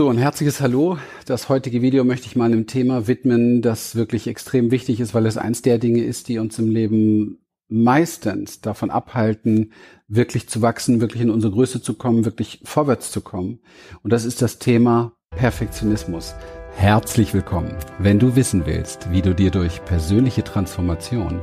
So, ein herzliches Hallo. Das heutige Video möchte ich mal einem Thema widmen, das wirklich extrem wichtig ist, weil es eins der Dinge ist, die uns im Leben meistens davon abhalten, wirklich zu wachsen, wirklich in unsere Größe zu kommen, wirklich vorwärts zu kommen. Und das ist das Thema Perfektionismus. Herzlich willkommen. Wenn du wissen willst, wie du dir durch persönliche Transformation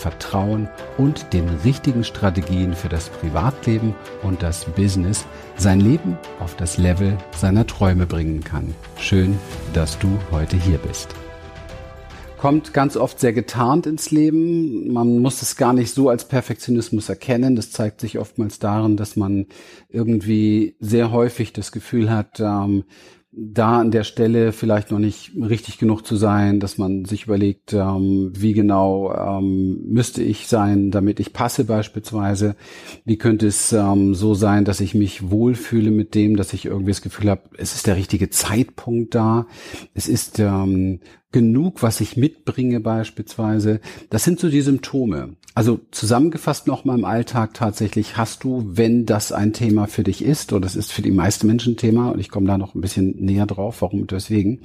Vertrauen und den richtigen Strategien für das Privatleben und das Business sein Leben auf das Level seiner Träume bringen kann. Schön, dass du heute hier bist kommt ganz oft sehr getarnt ins Leben. Man muss es gar nicht so als Perfektionismus erkennen. Das zeigt sich oftmals darin, dass man irgendwie sehr häufig das Gefühl hat, ähm, da an der Stelle vielleicht noch nicht richtig genug zu sein, dass man sich überlegt, ähm, wie genau ähm, müsste ich sein, damit ich passe beispielsweise. Wie könnte es ähm, so sein, dass ich mich wohlfühle mit dem, dass ich irgendwie das Gefühl habe, es ist der richtige Zeitpunkt da. Es ist ähm, genug, was ich mitbringe beispielsweise. Das sind so die Symptome. Also zusammengefasst nochmal im Alltag tatsächlich hast du, wenn das ein Thema für dich ist, oder das ist für die meisten Menschen ein Thema, und ich komme da noch ein bisschen näher drauf, warum und weswegen,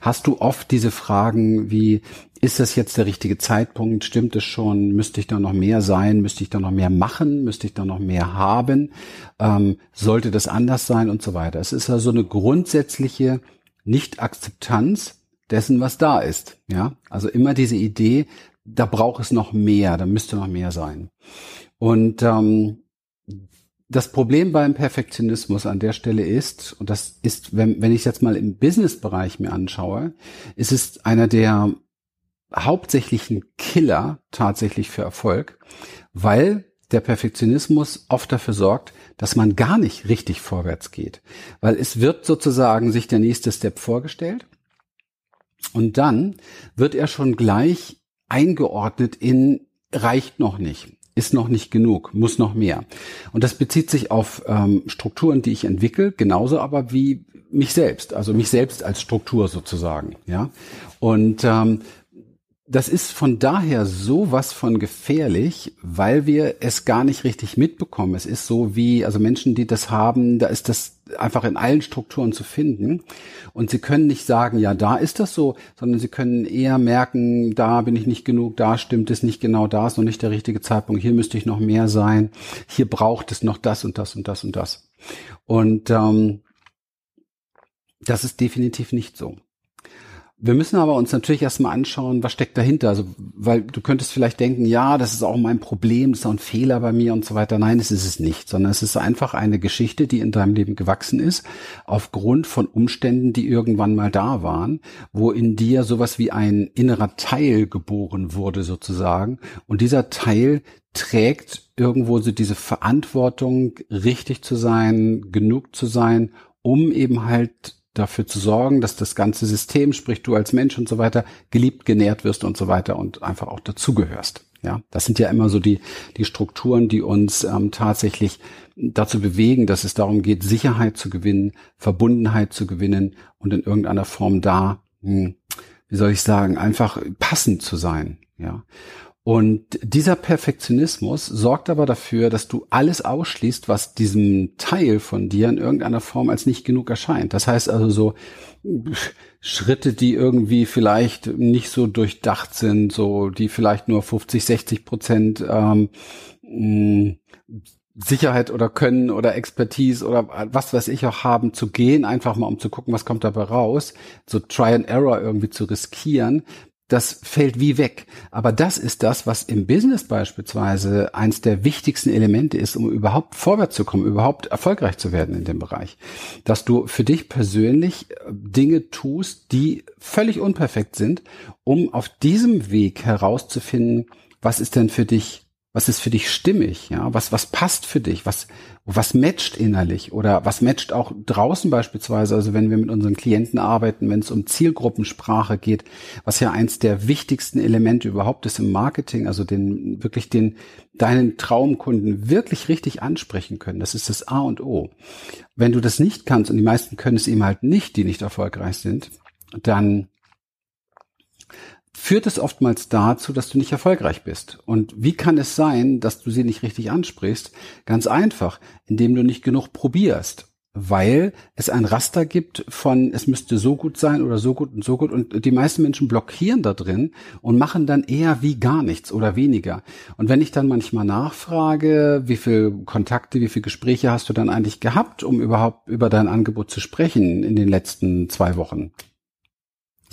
hast du oft diese Fragen wie, ist das jetzt der richtige Zeitpunkt? Stimmt es schon? Müsste ich da noch mehr sein? Müsste ich da noch mehr machen? Müsste ich da noch mehr haben? Ähm, sollte das anders sein und so weiter? Es ist also eine grundsätzliche Nicht-Akzeptanz dessen, was da ist. Ja, also immer diese Idee, da braucht es noch mehr, da müsste noch mehr sein. Und ähm, das Problem beim Perfektionismus an der Stelle ist, und das ist, wenn, wenn ich jetzt mal im Business-Bereich mir anschaue, ist es einer der hauptsächlichen Killer tatsächlich für Erfolg, weil der Perfektionismus oft dafür sorgt, dass man gar nicht richtig vorwärts geht. Weil es wird sozusagen sich der nächste Step vorgestellt und dann wird er schon gleich eingeordnet in reicht noch nicht, ist noch nicht genug, muss noch mehr. Und das bezieht sich auf ähm, Strukturen, die ich entwickle, genauso aber wie mich selbst, also mich selbst als Struktur sozusagen, ja. Und ähm, das ist von daher sowas von gefährlich, weil wir es gar nicht richtig mitbekommen. Es ist so wie, also Menschen, die das haben, da ist das einfach in allen Strukturen zu finden. Und sie können nicht sagen, ja, da ist das so, sondern sie können eher merken, da bin ich nicht genug, da stimmt es nicht genau, da ist noch nicht der richtige Zeitpunkt, hier müsste ich noch mehr sein, hier braucht es noch das und das und das und das. Und ähm, das ist definitiv nicht so. Wir müssen aber uns natürlich erstmal anschauen, was steckt dahinter. Also, weil du könntest vielleicht denken, ja, das ist auch mein Problem, das ist auch ein Fehler bei mir und so weiter. Nein, es ist es nicht, sondern es ist einfach eine Geschichte, die in deinem Leben gewachsen ist, aufgrund von Umständen, die irgendwann mal da waren, wo in dir sowas wie ein innerer Teil geboren wurde sozusagen. Und dieser Teil trägt irgendwo so diese Verantwortung, richtig zu sein, genug zu sein, um eben halt dafür zu sorgen, dass das ganze System, sprich du als Mensch und so weiter, geliebt, genährt wirst und so weiter und einfach auch dazugehörst. Ja, das sind ja immer so die, die Strukturen, die uns ähm, tatsächlich dazu bewegen, dass es darum geht, Sicherheit zu gewinnen, Verbundenheit zu gewinnen und in irgendeiner Form da, hm, wie soll ich sagen, einfach passend zu sein. Ja. Und dieser Perfektionismus sorgt aber dafür, dass du alles ausschließt, was diesem Teil von dir in irgendeiner Form als nicht genug erscheint. Das heißt also so Schritte, die irgendwie vielleicht nicht so durchdacht sind, so die vielleicht nur 50, 60 Prozent ähm, mm, Sicherheit oder Können oder Expertise oder was weiß ich auch haben, zu gehen, einfach mal um zu gucken, was kommt dabei raus, so Try and Error irgendwie zu riskieren, das fällt wie weg. Aber das ist das, was im Business beispielsweise eins der wichtigsten Elemente ist, um überhaupt vorwärts zu kommen, überhaupt erfolgreich zu werden in dem Bereich. Dass du für dich persönlich äh, Dinge tust, die völlig unperfekt sind, um auf diesem Weg herauszufinden, was ist denn für dich Was ist für dich stimmig? Ja, was, was passt für dich? Was, was matcht innerlich? Oder was matcht auch draußen beispielsweise? Also wenn wir mit unseren Klienten arbeiten, wenn es um Zielgruppensprache geht, was ja eins der wichtigsten Elemente überhaupt ist im Marketing, also den, wirklich den, deinen Traumkunden wirklich richtig ansprechen können. Das ist das A und O. Wenn du das nicht kannst, und die meisten können es eben halt nicht, die nicht erfolgreich sind, dann führt es oftmals dazu, dass du nicht erfolgreich bist. Und wie kann es sein, dass du sie nicht richtig ansprichst? Ganz einfach, indem du nicht genug probierst. Weil es ein Raster gibt von, es müsste so gut sein oder so gut und so gut. Und die meisten Menschen blockieren da drin und machen dann eher wie gar nichts oder weniger. Und wenn ich dann manchmal nachfrage, wie viel Kontakte, wie viele Gespräche hast du dann eigentlich gehabt, um überhaupt über dein Angebot zu sprechen in den letzten zwei Wochen?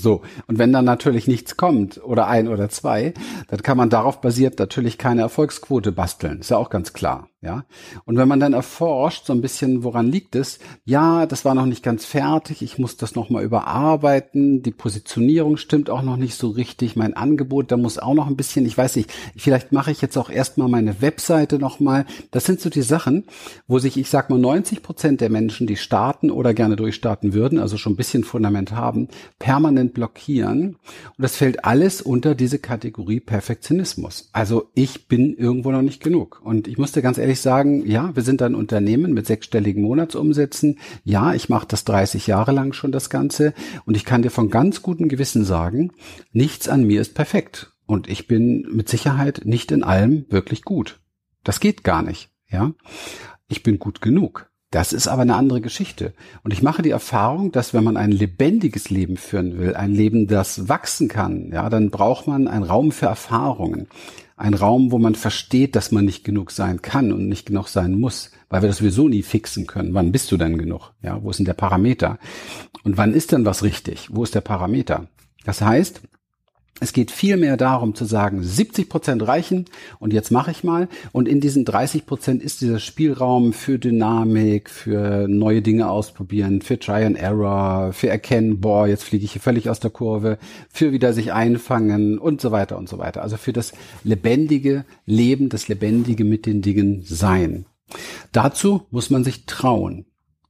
So, und wenn dann natürlich nichts kommt oder ein oder zwei, dann kann man darauf basiert natürlich keine Erfolgsquote basteln. Ist ja auch ganz klar. Ja. Und wenn man dann erforscht, so ein bisschen, woran liegt es? Ja, das war noch nicht ganz fertig. Ich muss das nochmal überarbeiten. Die Positionierung stimmt auch noch nicht so richtig. Mein Angebot, da muss auch noch ein bisschen, ich weiß nicht, vielleicht mache ich jetzt auch erstmal meine Webseite nochmal. Das sind so die Sachen, wo sich, ich sag mal, 90 Prozent der Menschen, die starten oder gerne durchstarten würden, also schon ein bisschen Fundament haben, permanent blockieren. Und das fällt alles unter diese Kategorie Perfektionismus. Also ich bin irgendwo noch nicht genug. Und ich musste ganz ehrlich ehrlich sagen, ja, wir sind ein Unternehmen mit sechsstelligen Monatsumsätzen. Ja, ich mache das 30 Jahre lang schon das Ganze und ich kann dir von ganz gutem Gewissen sagen, nichts an mir ist perfekt und ich bin mit Sicherheit nicht in allem wirklich gut. Das geht gar nicht, ja. Ich bin gut genug. Das ist aber eine andere Geschichte. Und ich mache die Erfahrung, dass wenn man ein lebendiges Leben führen will, ein Leben, das wachsen kann, ja, dann braucht man einen Raum für Erfahrungen ein Raum, wo man versteht, dass man nicht genug sein kann und nicht genug sein muss, weil wir das sowieso nie fixen können. Wann bist du denn genug? Ja, wo ist denn der Parameter? Und wann ist denn was richtig? Wo ist der Parameter? Das heißt, es geht viel mehr darum zu sagen, 70 Prozent reichen und jetzt mache ich mal. Und in diesen 30 Prozent ist dieser Spielraum für Dynamik, für neue Dinge ausprobieren, für Try and Error, für erkennen, boah, jetzt fliege ich hier völlig aus der Kurve, für wieder sich einfangen und so weiter und so weiter. Also für das lebendige Leben, das lebendige mit den Dingen sein. Dazu muss man sich trauen.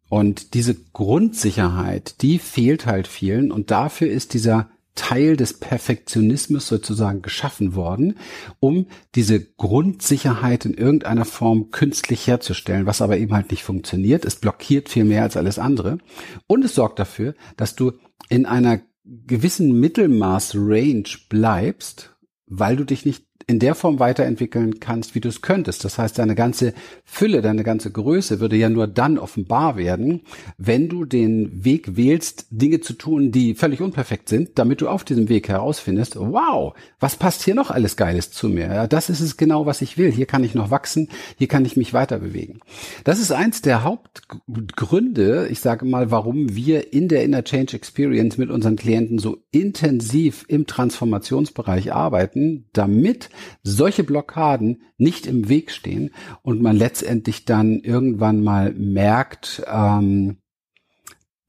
Und diese Grundsicherheit, die fehlt halt vielen und dafür ist dieser Teil des Perfektionismus sozusagen geschaffen worden, um diese Grundsicherheit in irgendeiner Form künstlich herzustellen, was aber eben halt nicht funktioniert. Es blockiert viel mehr als alles andere. Und es sorgt dafür, dass du in einer gewissen Mittelmaß-Range bleibst, weil du dich nicht in der Form weiterentwickeln kannst, wie du es könntest. Das heißt, deine ganze Fülle, deine ganze Größe würde ja nur dann offenbar werden, wenn du den Weg wählst, Dinge zu tun, die völlig unperfekt sind, damit du auf diesem Weg herausfindest, wow, was passt hier noch alles Geiles zu mir? Ja, das ist es genau, was ich will. Hier kann ich noch wachsen, hier kann ich mich weiter bewegen. Das ist eins der Hauptgründe, ich sage mal, warum wir in der Inner Change Experience mit unseren Klienten so intensiv im Transformationsbereich arbeiten, damit solche Blockaden nicht im Weg stehen und man letztendlich dann irgendwann mal merkt, ähm,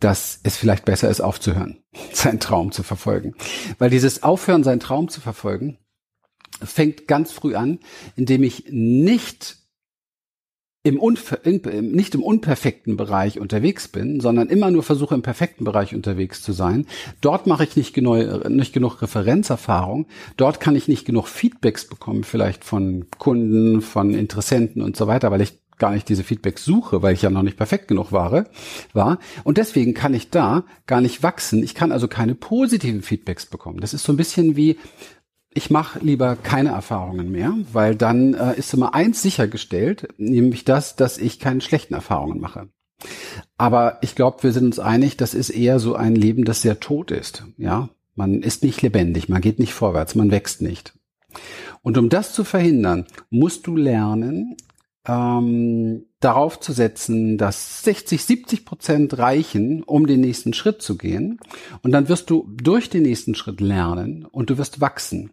dass es vielleicht besser ist, aufzuhören, seinen Traum zu verfolgen. Weil dieses Aufhören, seinen Traum zu verfolgen, fängt ganz früh an, indem ich nicht im Unver in, nicht im unperfekten Bereich unterwegs bin, sondern immer nur versuche im perfekten Bereich unterwegs zu sein. Dort mache ich nicht, genug, nicht genug Referenzerfahrung. Dort kann ich nicht genug Feedbacks bekommen, vielleicht von Kunden, von Interessenten und so weiter, weil ich gar nicht diese Feedbacks suche, weil ich ja noch nicht perfekt genug war, war. Und deswegen kann ich da gar nicht wachsen. Ich kann also keine positiven Feedbacks bekommen. Das ist so ein bisschen wie, ich mache lieber keine Erfahrungen mehr, weil dann äh, ist immer eins sichergestellt, nämlich das, dass ich keine schlechten Erfahrungen mache. Aber ich glaube, wir sind uns einig, das ist eher so ein Leben, das sehr tot ist. Ja, man ist nicht lebendig, man geht nicht vorwärts, man wächst nicht. Und um das zu verhindern, musst du lernen, ähm, darauf zu setzen, dass 60, 70 Prozent reichen, um den nächsten Schritt zu gehen. Und dann wirst du durch den nächsten Schritt lernen und du wirst wachsen.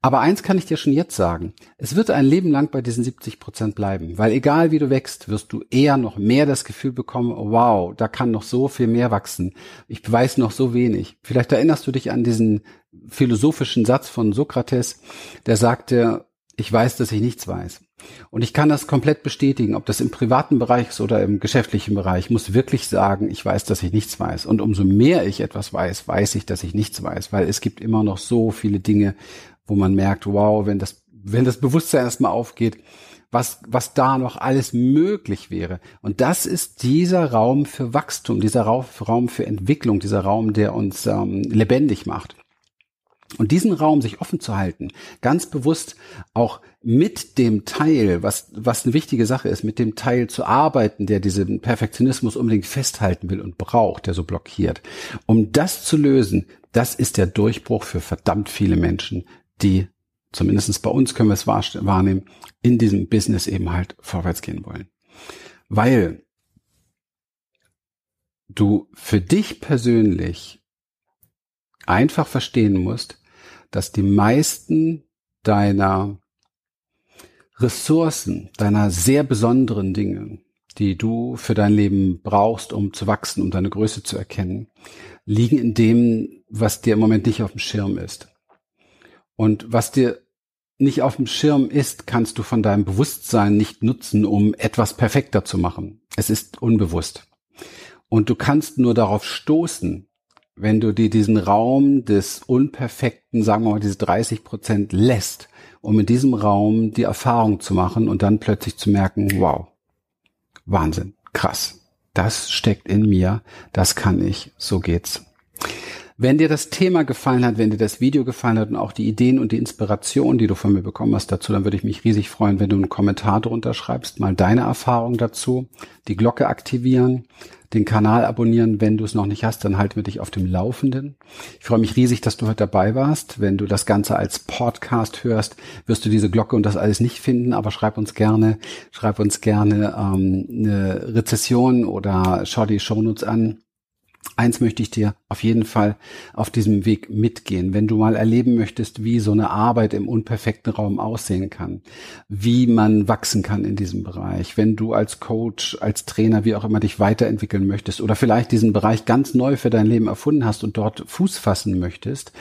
Aber eins kann ich dir schon jetzt sagen. Es wird ein Leben lang bei diesen 70 Prozent bleiben, weil egal wie du wächst, wirst du eher noch mehr das Gefühl bekommen, wow, da kann noch so viel mehr wachsen. Ich weiß noch so wenig. Vielleicht erinnerst du dich an diesen philosophischen Satz von Sokrates, der sagte, ich weiß, dass ich nichts weiß. Und ich kann das komplett bestätigen, ob das im privaten Bereich ist oder im geschäftlichen Bereich. Ich muss wirklich sagen, ich weiß, dass ich nichts weiß. Und umso mehr ich etwas weiß, weiß ich, dass ich nichts weiß, weil es gibt immer noch so viele Dinge, wo man merkt, wow, wenn das, wenn das Bewusstsein erstmal aufgeht, was, was da noch alles möglich wäre. Und das ist dieser Raum für Wachstum, dieser Raum für Entwicklung, dieser Raum, der uns ähm, lebendig macht. Und diesen Raum sich offen zu halten, ganz bewusst auch mit dem Teil, was, was eine wichtige Sache ist, mit dem Teil zu arbeiten, der diesen Perfektionismus unbedingt festhalten will und braucht, der so blockiert. Um das zu lösen, das ist der Durchbruch für verdammt viele Menschen, die, zumindestens bei uns können wir es wahrnehmen, in diesem Business eben halt vorwärts gehen wollen. Weil du für dich persönlich einfach verstehen musst, dass die meisten deiner Ressourcen, deiner sehr besonderen Dinge, die du für dein Leben brauchst, um zu wachsen, um deine Größe zu erkennen, liegen in dem, was dir im Moment nicht auf dem Schirm ist. Und was dir nicht auf dem Schirm ist, kannst du von deinem Bewusstsein nicht nutzen, um etwas perfekter zu machen. Es ist unbewusst. Und du kannst nur darauf stoßen, wenn du dir diesen Raum des Unperfekten, sagen wir mal, diese 30 Prozent lässt, um in diesem Raum die Erfahrung zu machen und dann plötzlich zu merken, wow, Wahnsinn, krass, das steckt in mir, das kann ich, so geht's. Wenn dir das Thema gefallen hat, wenn dir das Video gefallen hat und auch die Ideen und die Inspiration, die du von mir bekommen hast dazu, dann würde ich mich riesig freuen, wenn du einen Kommentar drunter schreibst, mal deine Erfahrung dazu, die Glocke aktivieren, den Kanal abonnieren. Wenn du es noch nicht hast, dann halten wir dich auf dem Laufenden. Ich freue mich riesig, dass du heute dabei warst. Wenn du das Ganze als Podcast hörst, wirst du diese Glocke und das alles nicht finden, aber schreib uns gerne, schreib uns gerne ähm, eine Rezession oder schau die Shownotes an Eins möchte ich dir auf jeden Fall auf diesem Weg mitgehen. Wenn du mal erleben möchtest, wie so eine Arbeit im unperfekten Raum aussehen kann, wie man wachsen kann in diesem Bereich, wenn du als Coach, als Trainer, wie auch immer dich weiterentwickeln möchtest oder vielleicht diesen Bereich ganz neu für dein Leben erfunden hast und dort Fuß fassen möchtest,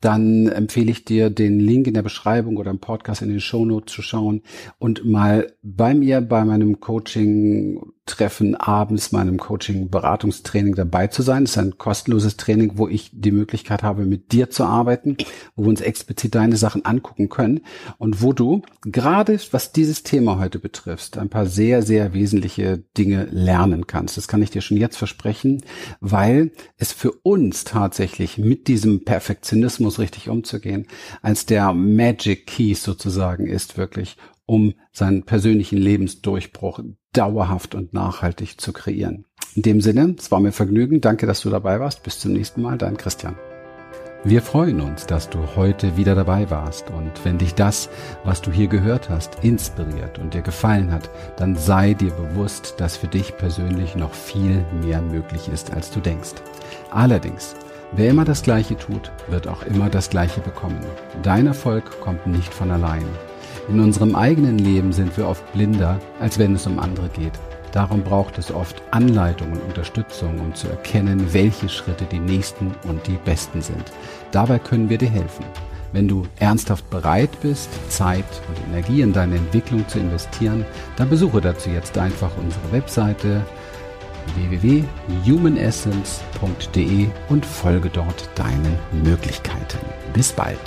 dann empfehle ich dir, den Link in der Beschreibung oder im Podcast in den Show Notes zu schauen und mal bei mir bei meinem Coaching Treffen abends meinem Coaching-Beratungstraining dabei zu sein. Das ist ein kostenloses Training, wo ich die Möglichkeit habe, mit dir zu arbeiten, wo wir uns explizit deine Sachen angucken können und wo du gerade, was dieses Thema heute betrifft, ein paar sehr, sehr wesentliche Dinge lernen kannst. Das kann ich dir schon jetzt versprechen, weil es für uns tatsächlich mit diesem Perfektionismus richtig umzugehen, als der Magic Keys sozusagen ist wirklich, um seinen persönlichen Lebensdurchbruch dauerhaft und nachhaltig zu kreieren. In dem Sinne, es war mir Vergnügen. Danke, dass du dabei warst. Bis zum nächsten Mal, dein Christian. Wir freuen uns, dass du heute wieder dabei warst und wenn dich das, was du hier gehört hast, inspiriert und dir gefallen hat, dann sei dir bewusst, dass für dich persönlich noch viel mehr möglich ist, als du denkst. Allerdings, wer immer das Gleiche tut, wird auch immer das Gleiche bekommen. Dein Erfolg kommt nicht von allein. In unserem eigenen Leben sind wir oft blinder, als wenn es um andere geht. Darum braucht es oft Anleitung und Unterstützung, um zu erkennen, welche Schritte die nächsten und die besten sind. Dabei können wir dir helfen. Wenn du ernsthaft bereit bist, Zeit und Energie in deine Entwicklung zu investieren, dann besuche dazu jetzt einfach unsere Webseite www.humanessence.de und folge dort deinen Möglichkeiten. Bis bald.